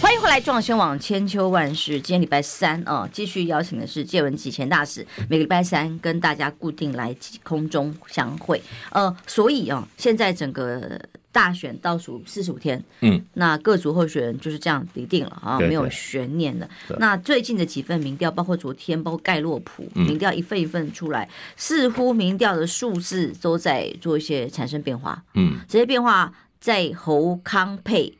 欢迎回来，撞宣网千秋万世。今天礼拜三啊，继续邀请的是介文汲前大使，每个礼拜三跟大家固定来空中相会。呃，所以啊，现在整个大选倒数四十五天，嗯，那各组候选人就是这样拟定了啊，没有悬念了。那最近的几份民调，包括昨天，包括盖洛普民调一份一份出来，似乎民调的数字都在做一些产生变化。嗯，这些变化在侯康配。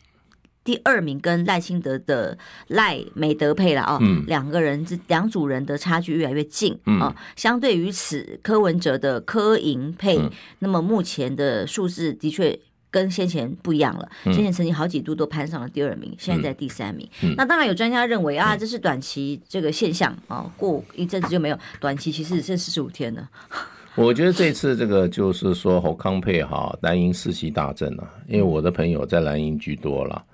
第二名跟赖清德的赖美德配了啊，两个人这两组人的差距越来越近啊。相对于此，柯文哲的柯银配，那么目前的数字的确跟先前不一样了。先前曾经好几度都攀上了第二名，现在在第三名。那当然有专家认为啊，这是短期这个现象啊，过一阵子就没有。短期其实只剩四十五天了。我觉得这次这个就是说侯康配哈蓝营士气大振啊，因为我的朋友在蓝营居多了。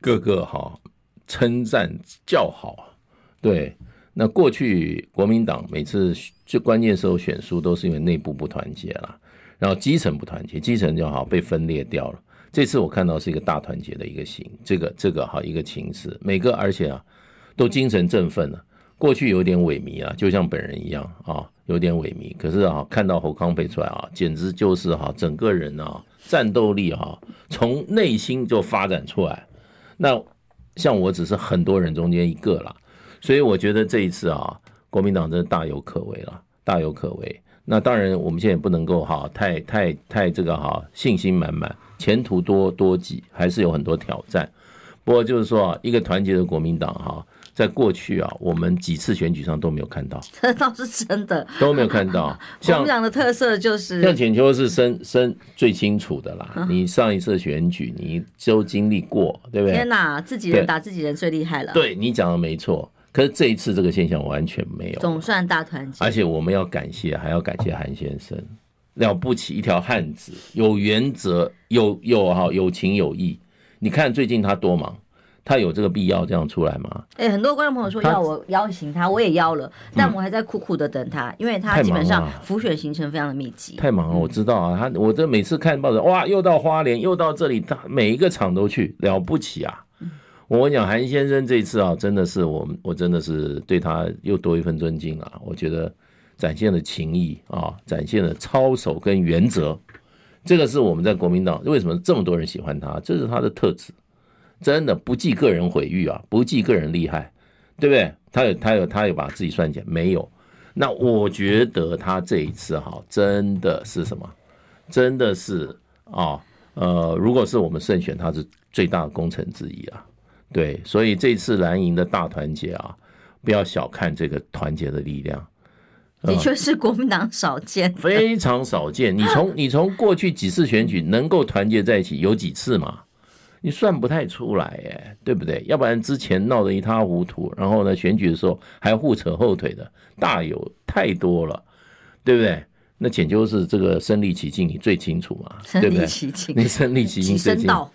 个个哈称赞叫好，对。那过去国民党每次最关键时候选书，都是因为内部不团结了，然后基层不团结，基层就好被分裂掉了。这次我看到是一个大团结的一个形，这个这个哈一个情势，每个而且啊都精神振奋了。过去有点萎靡啊，就像本人一样啊，有点萎靡。可是啊，看到侯康配出来啊，简直就是哈整个人啊战斗力啊从内心就发展出来。那像我只是很多人中间一个啦，所以我觉得这一次啊，国民党真的大有可为了，大有可为。那当然，我们现在也不能够哈太太太这个哈信心满满，前途多多吉，还是有很多挑战。不过就是说，一个团结的国民党哈。在过去啊，我们几次选举上都没有看到，这 [LAUGHS] 倒是真的，都没有看到。[LAUGHS] 像国民党的特色就是，像浅秋是深深最清楚的啦。你上一次选举，你都经历过，对不对？天哪，自己人打自己人最厉害了。对，你讲的没错，可是这一次这个现象完全没有，总算大团结。而且我们要感谢，还要感谢韩先生，了不起一条汉子，有原则，有有哈有情有义。你看最近他多忙。他有这个必要这样出来吗？哎、欸，很多观众朋友说要我邀请他，我也邀了，但我还在苦苦的等他，因为他基本上浮选行程非常的密集。太忙了，我知道啊，他我这每次看报纸，哇，又到花莲，又到这里，他每一个场都去，了不起啊！我跟你讲，韩先生这一次啊，真的是我我真的是对他又多一份尊敬啊！我觉得展现了情谊啊，展现了操守跟原则，这个是我们在国民党为什么这么多人喜欢他，这是他的特质。真的不计个人毁誉啊，不计个人利害，对不对？他有他有他有把自己算起来没有？那我觉得他这一次哈，真的是什么？真的是啊，呃，如果是我们胜选，他是最大的功臣之一啊。对，所以这次蓝营的大团结啊，不要小看这个团结的力量。的确是国民党少见，非常少见。你从你从过去几次选举能够团结在一起有几次嘛？你算不太出来哎，对不对？要不然之前闹得一塌糊涂，然后呢，选举的时候还互扯后腿的大有太多了，对不对？那简就是这个身临其境，你最清楚嘛，对不对？你身临其境最清楚。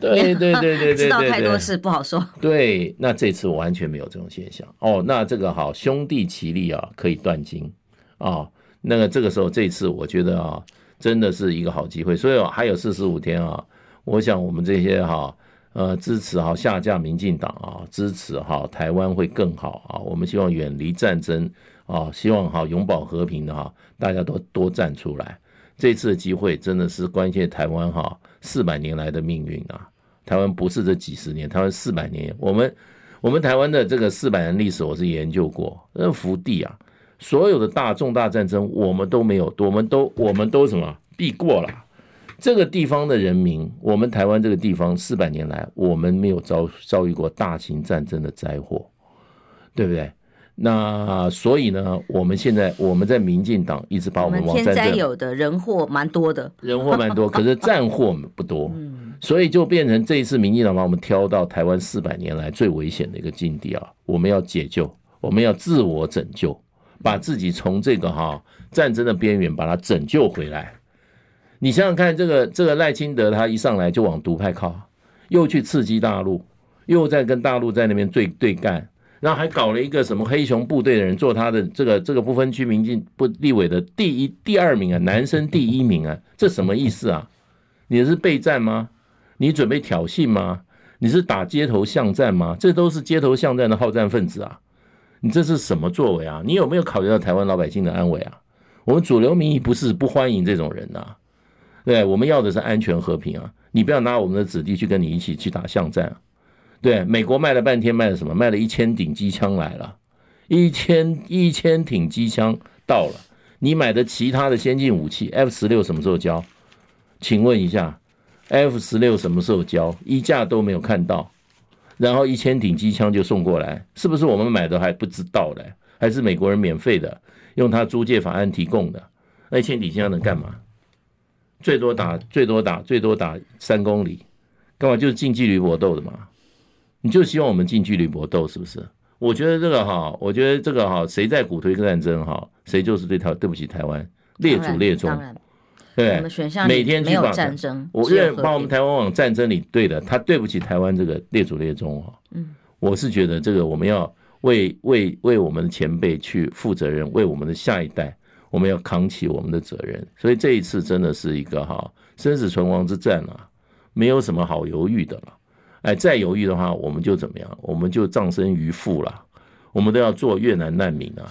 对对对对对，[LAUGHS] 知道太多事不好说。[LAUGHS] 对，那这次完全没有这种现象哦。那这个好，兄弟齐力啊，可以断金啊。那个这个时候，这次我觉得啊，真的是一个好机会。所以还有四十五天啊。我想我们这些哈呃支持哈下架民进党啊，支持哈台湾会更好啊。我们希望远离战争啊，希望哈永保和平的哈，大家都多站出来。这次的机会真的是关键台湾哈四百年来的命运啊。台湾不是这几十年，台湾四百年。我们我们台湾的这个四百年历史，我是研究过，那福地啊，所有的大重大战争我们都没有，我们都我们都什么避过了。这个地方的人民，我们台湾这个地方四百年来，我们没有遭遭遇过大型战争的灾祸，对不对？那所以呢，我们现在我们在民进党一直把我们往战争，天灾有的人祸蛮多的，人祸蛮多，[LAUGHS] 可是战祸不多，所以就变成这一次民进党把我们挑到台湾四百年来最危险的一个境地啊！我们要解救，我们要自我拯救，把自己从这个哈战争的边缘把它拯救回来。你想想看，这个这个赖清德他一上来就往独派靠，又去刺激大陆，又在跟大陆在那边对对干，然后还搞了一个什么黑熊部队的人做他的这个这个不分区民进不立委的第一第二名啊，男生第一名啊，这什么意思啊？你是备战吗？你准备挑衅吗？你是打街头巷战吗？这都是街头巷战的好战分子啊！你这是什么作为啊？你有没有考虑到台湾老百姓的安危啊？我们主流民意不是不欢迎这种人啊。对，我们要的是安全和平啊！你不要拿我们的子弟去跟你一起去打巷战啊。对，美国卖了半天，卖了什么？卖了一千顶机枪来了，一千一千挺机枪到了。你买的其他的先进武器，F 十六什么时候交？请问一下，F 十六什么时候交？一架都没有看到，然后一千挺机枪就送过来，是不是我们买的还不知道嘞？还是美国人免费的，用他租借法案提供的？那一千挺机枪能干嘛？最多打最多打最多打三公里，干嘛就是近距离搏斗的嘛？你就希望我们近距离搏斗是不是？我觉得这个哈，我觉得这个哈，谁在鼓推战争哈，谁就是对台对不起台湾列祖列宗。对，每天去把战争，我认为把我们台湾往战争里对的，他对不起台湾这个列祖列宗哈。嗯，我是觉得这个我们要为为为我们的前辈去负责任，为我们的下一代。我们要扛起我们的责任，所以这一次真的是一个哈生死存亡之战啊，没有什么好犹豫的了。哎，再犹豫的话，我们就怎么样？我们就葬身鱼腹了。我们都要做越南难民啊！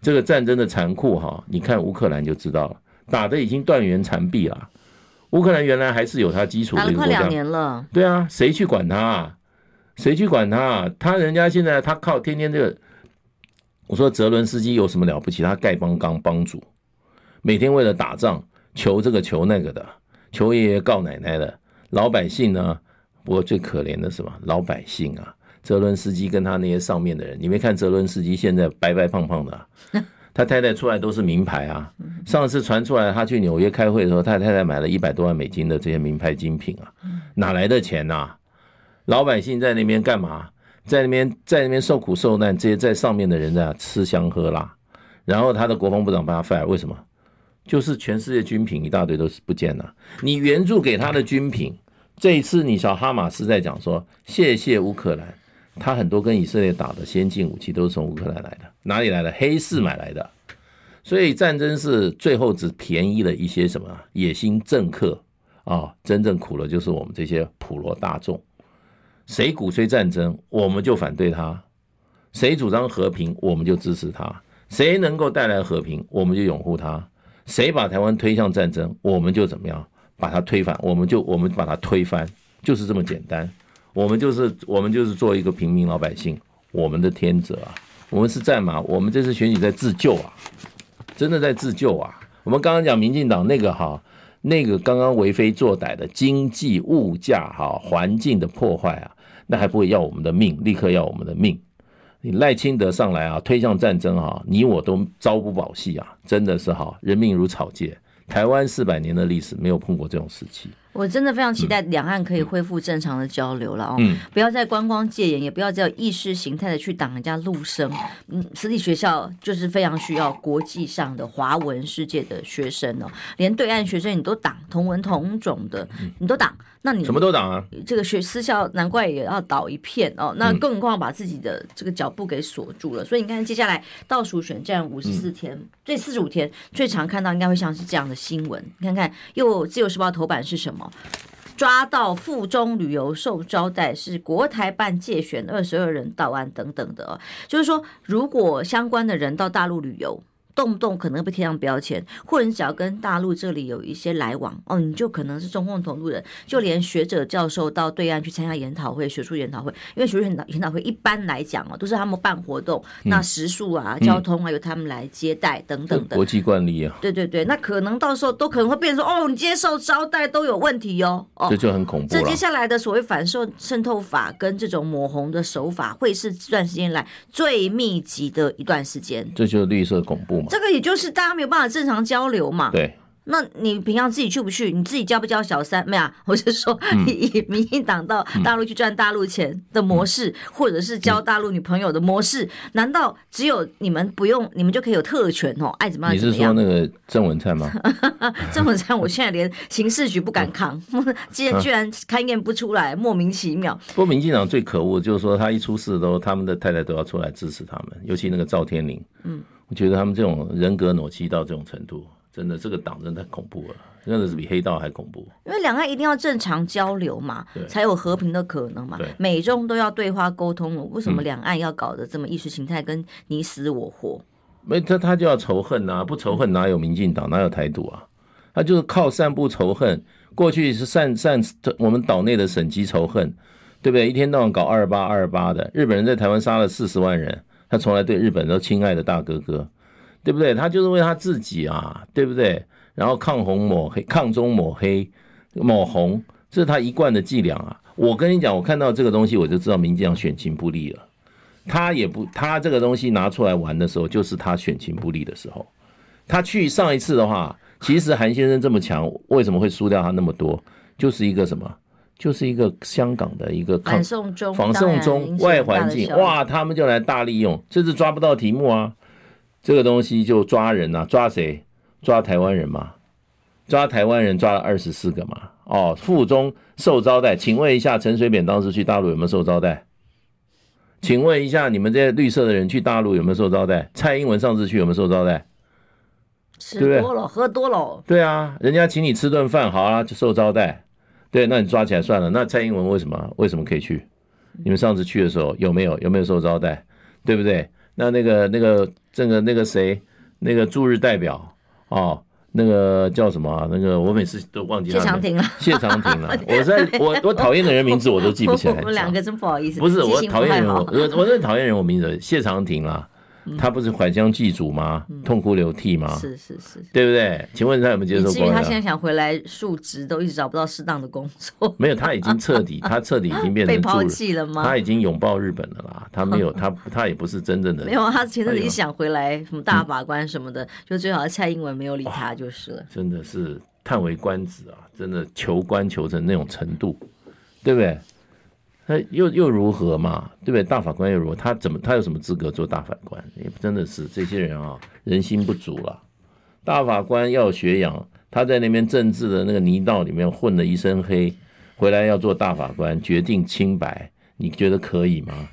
这个战争的残酷哈，你看乌克兰就知道了，打的已经断垣残壁了。乌克兰原来还是有它基础的一个国家，快两年了。对啊，谁去管他啊？谁去管他啊？他人家现在他靠天天这个。我说泽伦斯基有什么了不起？他丐帮帮帮主，每天为了打仗求这个求那个的，求爷爷告奶奶的。老百姓呢？不过最可怜的是什么？老百姓啊，泽伦斯基跟他那些上面的人，你没看泽伦斯基现在白白胖胖的，[LAUGHS] 他太太出来都是名牌啊。上次传出来他去纽约开会的时候，他太太买了一百多万美金的这些名牌精品啊，哪来的钱呐？老百姓在那边干嘛？在那边，在那边受苦受难，这些在上面的人在吃香喝辣，然后他的国防部长把他 fire，为什么？就是全世界军品一大堆都是不见了。你援助给他的军品，这一次你小哈马斯在讲说，谢谢乌克兰，他很多跟以色列打的先进武器都是从乌克兰来的，哪里来的？黑市买来的。所以战争是最后只便宜了一些什么野心政客啊，真正苦了就是我们这些普罗大众。谁鼓吹战争，我们就反对他；谁主张和平，我们就支持他；谁能够带来和平，我们就拥护他；谁把台湾推向战争，我们就怎么样把他推翻，我们就我们把他推翻，就是这么简单。我们就是我们就是做一个平民老百姓，我们的天责啊，我们是在嘛，我们这次选举在自救啊，真的在自救啊。我们刚刚讲民进党那个哈，那个刚刚为非作歹的经济物价哈环境的破坏啊，那还不会要我们的命，立刻要我们的命。你赖清德上来啊，推向战争啊，你我都朝不保夕啊，真的是哈，人命如草芥。台湾四百年的历史没有碰过这种时期。我真的非常期待两岸可以恢复正常的交流了哦，嗯、不要再观光戒严，也不要再有意识形态的去挡人家陆生。嗯，私立学校就是非常需要国际上的华文世界的学生哦，连对岸学生你都挡，同文同种的你都挡，那你什么都挡啊？这个学私校难怪也要倒一片哦，那更何况把自己的这个脚步给锁住了。所以你看，接下来倒数选战五十四天，这四十五天最常看到应该会像是这样的新闻，你看看又自由时报头版是什么？抓到附中旅游受招待，是国台办借选二十二人到案等等的，就是说，如果相关的人到大陆旅游。动不动可能被贴上标签，或者你只要跟大陆这里有一些来往哦，你就可能是中共同路人。就连学者教授到对岸去参加研讨会、学术研讨会，因为学术研讨研讨会一般来讲哦，都是他们办活动，嗯、那食宿啊、交通啊由他们来接待等等的。国际惯例啊。对对对，那可能到时候都可能会变成说哦，你接受招待都有问题哟。哦，这就很恐怖。这接下来的所谓反渗渗透法跟这种抹红的手法，会是这段时间来最密集的一段时间。这就是绿色恐怖嘛。这个也就是大。家没有办法正常交流嘛？对，那你平常自己去不去？你自己交不交小三？没有，我是说以民进党到大陆去赚大陆钱的模式，嗯、或者是交大陆女朋友的模式，嗯、难道只有你们不用，你们就可以有特权哦？爱怎么样？你是说那个郑文灿吗？郑文灿，我现在连刑事局不敢扛，[LAUGHS] 既然居然勘验不出来，莫名其妙。不过民进党最可恶就是说，他一出事都他们的太太都要出来支持他们，尤其那个赵天麟，嗯。我觉得他们这种人格扭曲到这种程度，真的这个党真的太恐怖了，真的是比黑道还恐怖。因为两岸一定要正常交流嘛，才有和平的可能嘛。对美中都要对话沟通了，为什么两岸要搞得这么意识形态跟你死我活？没他他就要仇恨啊，不仇恨哪有民进党，哪有台独啊？他就是靠散布仇恨。过去是散散我们岛内的省级仇恨，对不对？一天到晚搞二八二八的，日本人在台湾杀了四十万人。他从来对日本都亲爱的大哥哥，对不对？他就是为他自己啊，对不对？然后抗红抹黑，抗中抹黑，抹红，这是他一贯的伎俩啊！我跟你讲，我看到这个东西，我就知道民进党选情不利了。他也不，他这个东西拿出来玩的时候，就是他选情不利的时候。他去上一次的话，其实韩先生这么强，为什么会输掉他那么多？就是一个什么？就是一个香港的一个反送中，反送中外环境，哇，他们就来大利用，这是抓不到题目啊，这个东西就抓人呐、啊，抓谁？抓台湾人嘛，抓台湾人抓了二十四个嘛，哦，附中受招待，请问一下陈水扁当时去大陆有没有受招待？请问一下你们这些绿色的人去大陆有没有受招待？蔡英文上次去有没有受招待？吃多了？喝多了，对啊，人家请你吃顿饭，好啊，就受招待。对，那你抓起来算了。那蔡英文为什么为什么可以去？你们上次去的时候有没有有没有受招待？对不对？那那个那个这个那个谁那个驻日代表哦，那个叫什么、啊？那个我每次都忘记了。谢长廷了。谢长廷了。我在我我讨厌的人名字我都记不起来。我们两个真不好意思。不是我讨厌人，我我是讨厌人，我名字谢长廷啊。他不是返乡祭祖吗？痛哭流涕吗？是是是，对不对？请问他有没有接受过？至于他现在想回来述职，都一直找不到适当的工作。没有，他已经彻底，[LAUGHS] 他彻底已经变成被抛弃了吗？他已经拥抱日本了啦。他没有，[LAUGHS] 他他也不是真正的。没有，他前阵子一想回来，什么大法官什么的，就最好蔡英文没有理他就是了。真的是叹为观止啊！真的求官求成那种程度，对不对？他又又如何嘛？对不对？大法官又如何？他怎么？他有什么资格做大法官？也真的是这些人啊，人心不足了。大法官要学养，他在那边政治的那个泥道里面混了一身黑，回来要做大法官，决定清白，你觉得可以吗？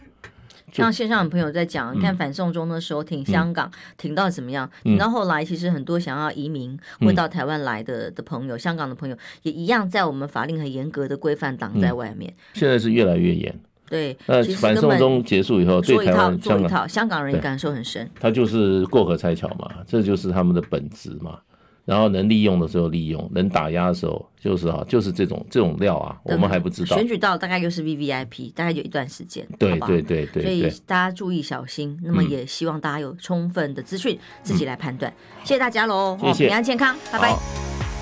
像线上的朋友在讲，你看反送中的时候挺香港，挺到怎么样？挺到后来，其实很多想要移民或到台湾来的的朋友，香港的朋友也一样，在我们法令很严格的规范挡在外面。现在是越来越严。对，那反送中结束以后，对台湾、做一套，香港人也感受很深。他就是过河拆桥嘛，这就是他们的本质嘛。然后能利用的时候利用，能打压的时候就是啊，就是这种这种料啊，我们还不知道。选举到大概又是 VVIP，大概有一段时间，对对对对，所以大家注意小心。那么也希望大家有充分的资讯，自己来判断。谢谢大家喽，谢谢，平安健康，拜拜。